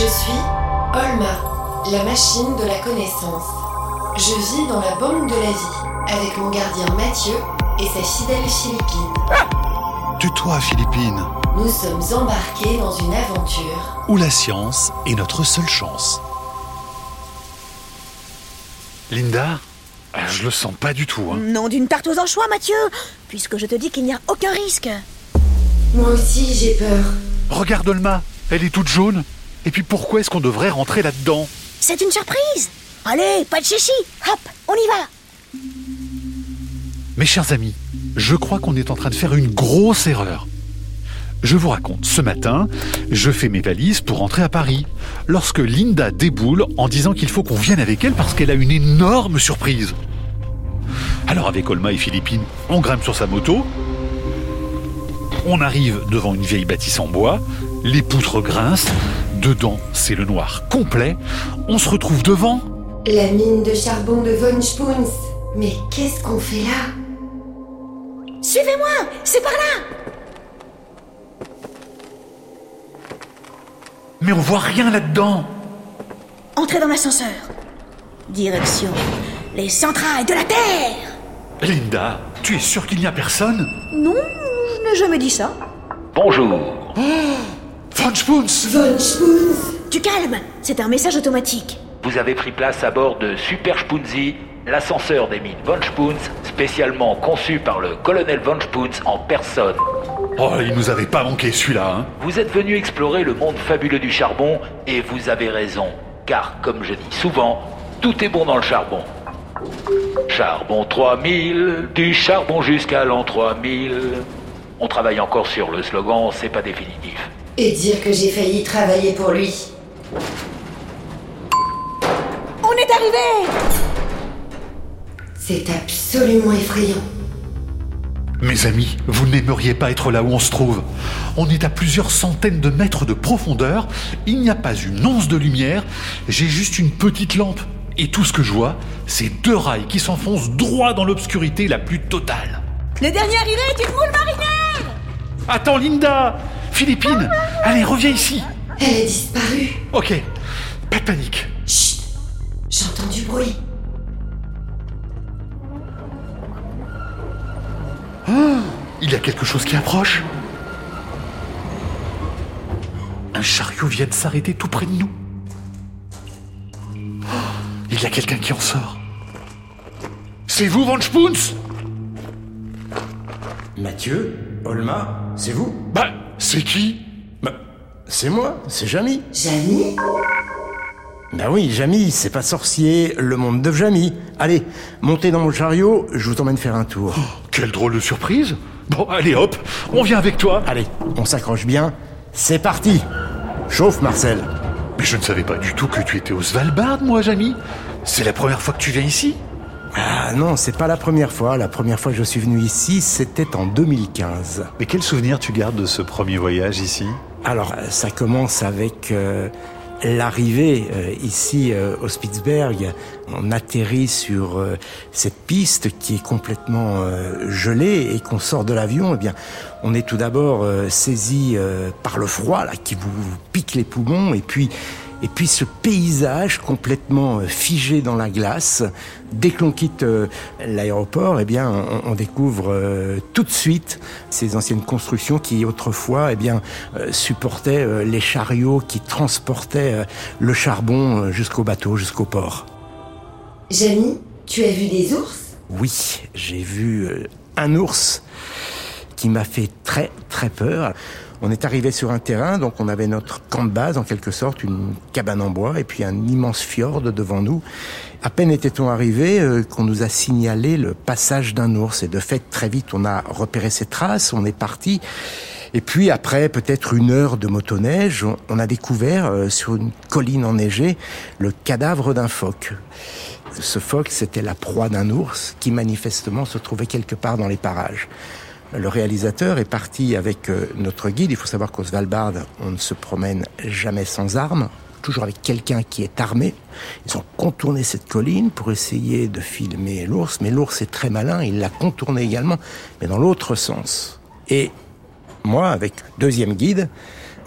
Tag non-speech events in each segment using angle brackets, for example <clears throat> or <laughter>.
Je suis Olma, la machine de la connaissance. Je vis dans la banque de la vie avec mon gardien Mathieu et sa fidèle Philippine. Tue-toi, Philippine. Nous sommes embarqués dans une aventure. Où la science est notre seule chance. Linda, euh, je le sens pas du tout. Hein. Non d'une tarte aux anchois, Mathieu Puisque je te dis qu'il n'y a aucun risque. Moi aussi, j'ai peur. Regarde Olma, elle est toute jaune. Et puis pourquoi est-ce qu'on devrait rentrer là-dedans C'est une surprise Allez, pas de chichi Hop, on y va Mes chers amis, je crois qu'on est en train de faire une grosse erreur. Je vous raconte, ce matin, je fais mes valises pour rentrer à Paris, lorsque Linda déboule en disant qu'il faut qu'on vienne avec elle parce qu'elle a une énorme surprise. Alors avec Olma et Philippine, on grimpe sur sa moto, on arrive devant une vieille bâtisse en bois, les poutres grincent, dedans c'est le noir complet, on se retrouve devant... La mine de charbon de Von Spoons. Mais qu'est-ce qu'on fait là? Suivez-moi C'est par là Mais on voit rien là-dedans Entrez dans l'ascenseur. Direction les centrales de la Terre Linda, tu es sûre qu'il n'y a personne? Non, je n'ai jamais dit ça. Bonjour. Von Spoons Von Spoons Tu calmes, c'est un message automatique. Vous avez pris place à bord de Super Spoonsy, l'ascenseur des mines Von Spoons, spécialement conçu par le colonel Von Spoons en personne. Oh, il nous avait pas manqué celui-là, hein Vous êtes venu explorer le monde fabuleux du charbon et vous avez raison, car comme je dis souvent, tout est bon dans le charbon. Charbon 3000, du charbon jusqu'à l'an 3000. On travaille encore sur le slogan, c'est pas définitif. Et dire que j'ai failli travailler pour lui. On est arrivé C'est absolument effrayant. Mes amis, vous n'aimeriez pas être là où on se trouve. On est à plusieurs centaines de mètres de profondeur, il n'y a pas une once de lumière, j'ai juste une petite lampe. Et tout ce que je vois, c'est deux rails qui s'enfoncent droit dans l'obscurité la plus totale. Le dernier arrivé est une moule marinière Attends Linda Philippine Allez, reviens ici Elle a disparu. Ok, pas de panique. Chut J'entends du bruit. Il y a quelque chose qui approche. Un chariot vient de s'arrêter tout près de nous. Oh, Il y a quelqu'un qui en sort. C'est vous, Van Spoons? Mathieu Olma C'est vous? Bah, c'est qui Bah, c'est moi, c'est Jamy. Jamy Bah oui, Jamy, c'est pas sorcier, le monde de Jamy. Allez, montez dans mon chariot, je vous emmène faire un tour. Quelle drôle de surprise Bon, allez hop, on vient avec toi. Allez, on s'accroche bien. C'est parti Chauffe, Marcel. Mais je ne savais pas du tout que tu étais au Svalbard, moi, Jamy. C'est la première fois que tu viens ici Ah non, c'est pas la première fois. La première fois que je suis venu ici, c'était en 2015. Mais quel souvenir tu gardes de ce premier voyage ici? Alors, euh, ça commence avec euh, l'arrivée euh, ici euh, au Spitzberg. On atterrit sur cette piste qui est complètement gelée et qu'on sort de l'avion. Eh bien, on est tout d'abord saisi par le froid là qui vous pique les poumons et puis et puis ce paysage complètement euh, figé dans la glace. Dès que l'on quitte euh, l'aéroport, eh bien, on, découvre euh, tout de suite ces anciennes constructions qui autrefois, eh bien, supportaient les chariots qui transportaient le charbon jusqu'au bateau, jusqu'au port. Jamy, tu as vu des ours? Oui, j'ai vu un ours qui m'a fait très très peur. On est arrivé sur un terrain, donc on avait notre camp de base en quelque sorte, une cabane en bois et puis un immense fjord devant nous. À peine était-on arrivé euh, qu'on nous a signalé le passage d'un ours et de fait très vite on a repéré ses traces, on est parti. Et puis après peut-être une heure de motoneige, on- a découvert euh, sur une colline enneigée le cadavre d'un phoque. Ce phoque, c'était la proie d'un ours qui manifestement se trouvait quelque part dans les parages. Le réalisateur est parti avec euh, notre guide. Il faut savoir qu'au Svalbard, on ne se promène jamais sans armes, toujours avec quelqu'un qui est armé. Ils ont contourné cette colline pour essayer de filmer l'ours, mais l'ours est très malin, il l'a contourné également, mais dans l'autre sens. Et moi, avec deuxième guide,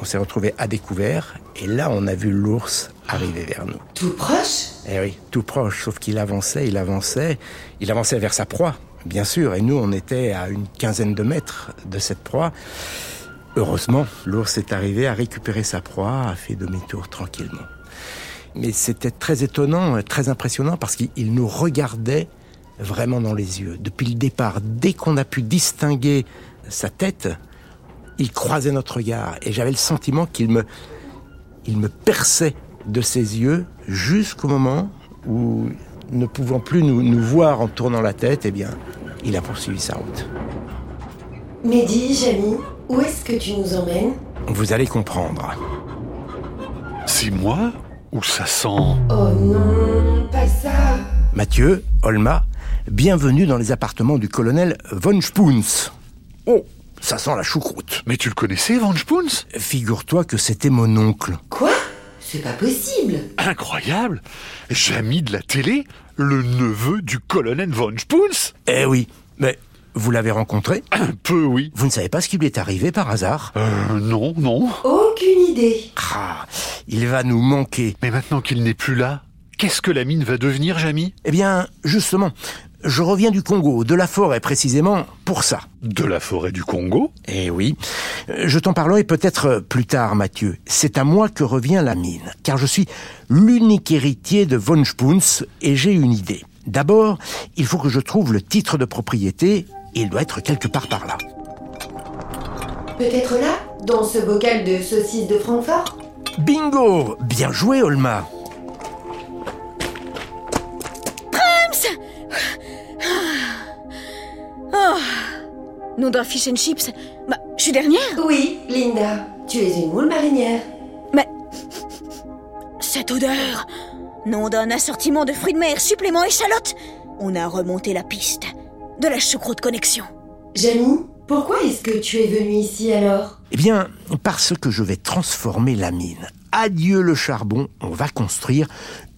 On s'est retrouvé à découvert et là on a vu l'ours arriver vers nous. Tout proche? Eh oui, tout proche, sauf qu'il avançait, il avançait, il avançait vers sa proie, bien sûr, et nous on était à une quinzaine de mètres de cette proie. Heureusement, l'ours est arrivé, à récupérer sa proie, a fait demi-tour tranquillement. Mais c'était très étonnant, très impressionnant parce qu'il nous regardait vraiment dans les yeux. Depuis le départ, dès qu'on a pu distinguer sa tête, il croisait notre regard et j'avais le sentiment qu'il me, il me perçait de ses yeux jusqu'au moment où, ne pouvant plus nous, nous voir en tournant la tête, eh bien, il a poursuivi sa route. Mehdi, Jamy, où est-ce que tu nous emmènes? Vous allez comprendre. C'est moi Ou ça sent... Oh non, pas ça Mathieu, Olma, bienvenue dans les appartements du colonel von Spoons. Oh, ça sent la choucroute. Mais tu le connaissais, Van Spoons? Figure-toi que c'était mon oncle. Quoi? C'est pas possible Incroyable Jamy de la télé Le neveu du colonel Von Spoons Eh oui, mais vous l'avez rencontré? <clears throat> Un peu, oui. Vous ne savez pas ce qui lui est arrivé par hasard? Euh, non, non. Aucune idée. Ah, il va nous manquer. Mais maintenant qu'il n'est plus là, qu'est-ce que la mine va devenir, Jamy? Eh bien, justement, je reviens du Congo, de la forêt précisément, pour ça. De la forêt du Congo Eh oui, je t'en parlerai peut-être plus tard, Mathieu. C'est à moi que revient la mine, car je suis l'unique héritier de Von Spoons et j'ai une idée. D'abord, il faut que je trouve le titre de propriété, il doit être quelque part par là. Peut-être là Dans ce bocal de saucisses de Francfort? Bingo Bien joué, Olma Nom d'un fish and chips. Bah, je suis dernière. Oui, Linda. Tu es une moule marinière. Mais. Cette odeur Nom d'un assortiment de fruits de mer, supplément échalote On a remonté la piste. De la choucroute connexion. Jamy, pourquoi est-ce que tu es venue ici alors? Eh bien, parce que je vais transformer la mine. Adieu le charbon, on va construire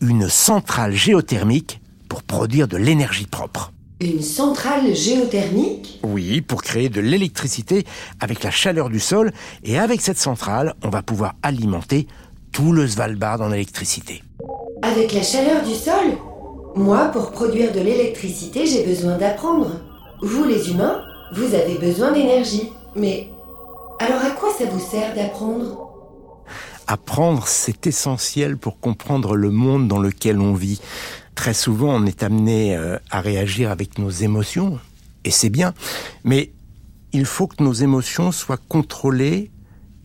une centrale géothermique pour produire de l'énergie propre. Une centrale géothermique Oui, pour créer de l'électricité avec la chaleur du sol. Et avec cette centrale, on va pouvoir alimenter tout le Svalbard en électricité. Avec la chaleur du sol Moi, pour produire de l'électricité, j'ai besoin d'apprendre. Vous, les humains, vous avez besoin d'énergie. Mais alors à quoi ça vous sert d'apprendre? Apprendre, c'est essentiel pour comprendre le monde dans lequel on vit. Très souvent, on est amené euh, à réagir avec nos émotions, et c'est bien, mais il faut que nos émotions soient contrôlées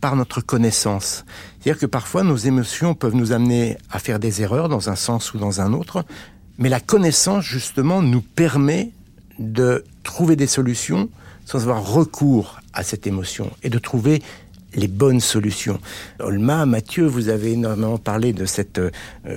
par notre connaissance. C'est-à-dire que parfois, nos émotions peuvent nous amener à faire des erreurs dans un sens ou dans un autre, mais la connaissance, justement, nous permet de trouver des solutions sans avoir recours à cette émotion et de trouver les bonnes solutions. Olma, Mathieu, vous avez énormément parlé de cette euh,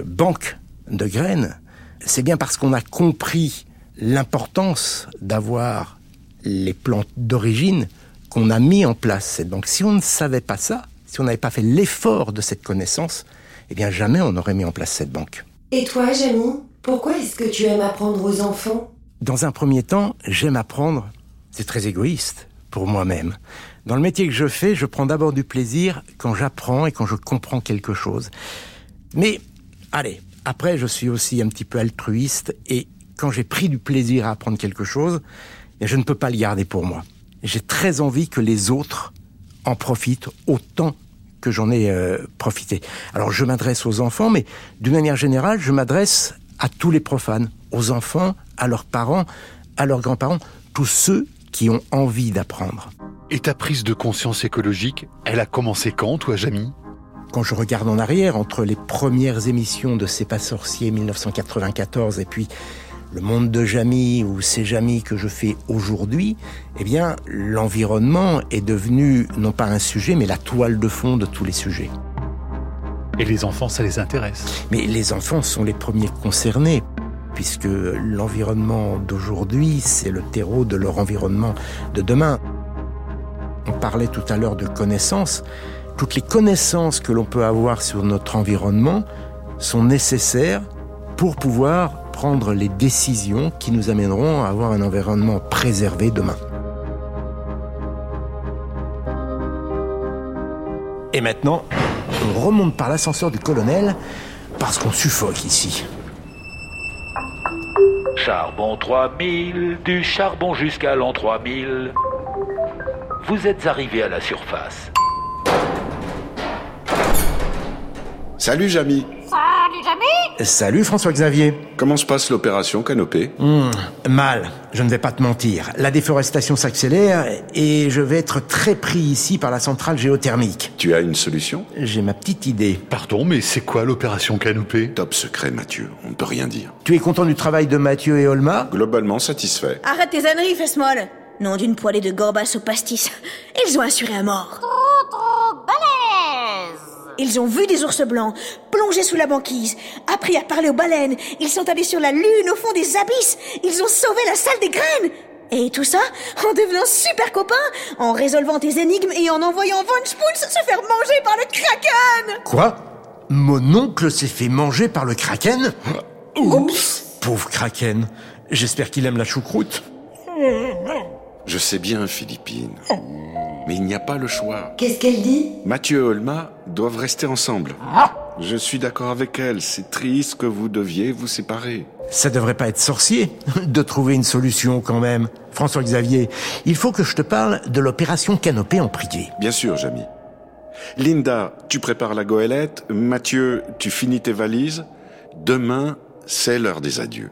banque de graines. C'est bien parce qu'on a compris l'importance d'avoir les plantes d'origine qu'on a mis en place cette banque. Si on ne savait pas ça, si on n'avait pas fait l'effort de cette connaissance, eh bien jamais on n'aurait mis en place cette banque. Et toi, Jamy, pourquoi est-ce que tu aimes apprendre aux enfants? Dans un premier temps, j'aime apprendre. C'est très égoïste pour moi-même. Dans le métier que je fais, je prends d'abord du plaisir quand j'apprends et quand je comprends quelque chose. Mais, allez, après, je suis aussi un petit peu altruiste et quand j'ai pris du plaisir à apprendre quelque chose, eh, je ne peux pas le garder pour moi. J'ai très envie que les autres en profitent autant que j'en ai euh, profité. Alors je m'adresse aux enfants, mais d'une manière générale, je m'adresse à tous les profanes, aux enfants, à leurs parents, à leurs grands-parents, tous ceux qui ont envie d'apprendre. Et ta prise de conscience écologique, elle a commencé quand, toi, Jamy? Quand je regarde en arrière, entre les premières émissions de C'est pas sorcier 1994 et puis le monde de Jamy ou C'est Jamy que je fais aujourd'hui, eh bien, l'environnement est devenu non pas un sujet, mais la toile de fond de tous les sujets. Et les enfants, ça les intéresse? Mais les enfants sont les premiers concernés, puisque l'environnement d'aujourd'hui, c'est le terreau de leur environnement de demain. On parlait tout à l'heure de connaissances. Toutes les connaissances que l'on peut avoir sur notre environnement sont nécessaires pour pouvoir prendre les décisions qui nous amèneront à avoir un environnement préservé demain. Et maintenant, on remonte par l'ascenseur du colonel parce qu'on suffoque ici. Charbon 3000, du charbon jusqu'à l'an 3000. Vous êtes arrivé à la surface. Salut Jamy. Salut François-Xavier. Comment se passe l'opération Canopée? Hmm, mal, je ne vais pas te mentir. La déforestation s'accélère et je vais être très pris ici par la centrale géothermique. Tu as une solution? J'ai ma petite idée. Pardon, mais c'est quoi l'opération Canopée? Top secret Mathieu, on ne peut rien dire. Tu es content du travail de Mathieu et Olma? Globalement satisfait. Arrête tes âneries, fesse molle Nom d'une poêlée de gorbas au pastis. Ils ont assuré à mort. Ils ont vu des ours blancs, plongé sous la banquise, appris à parler aux baleines, ils sont allés sur la lune au fond des abysses, ils ont sauvé la salle des graines. Et tout ça en devenant super copains, en résolvant tes énigmes et en envoyant Von Spoons se faire manger par le kraken. Quoi? Mon oncle s'est fait manger par le kraken? Oups. Pauvre kraken. J'espère qu'il aime la choucroute. Je sais bien, Philippine. Mais il n'y a pas le choix. Qu'est-ce qu'elle dit? Mathieu et Olma doivent rester ensemble. Je suis d'accord avec elle. C'est triste que vous deviez vous séparer. Ça devrait pas être sorcier <laughs> de trouver une solution quand même. François Xavier, il faut que je te parle de l'opération Canopée en privé. Bien sûr, Jamy. Linda, tu prépares la goélette. Mathieu, tu finis tes valises. Demain, c'est l'heure des adieux.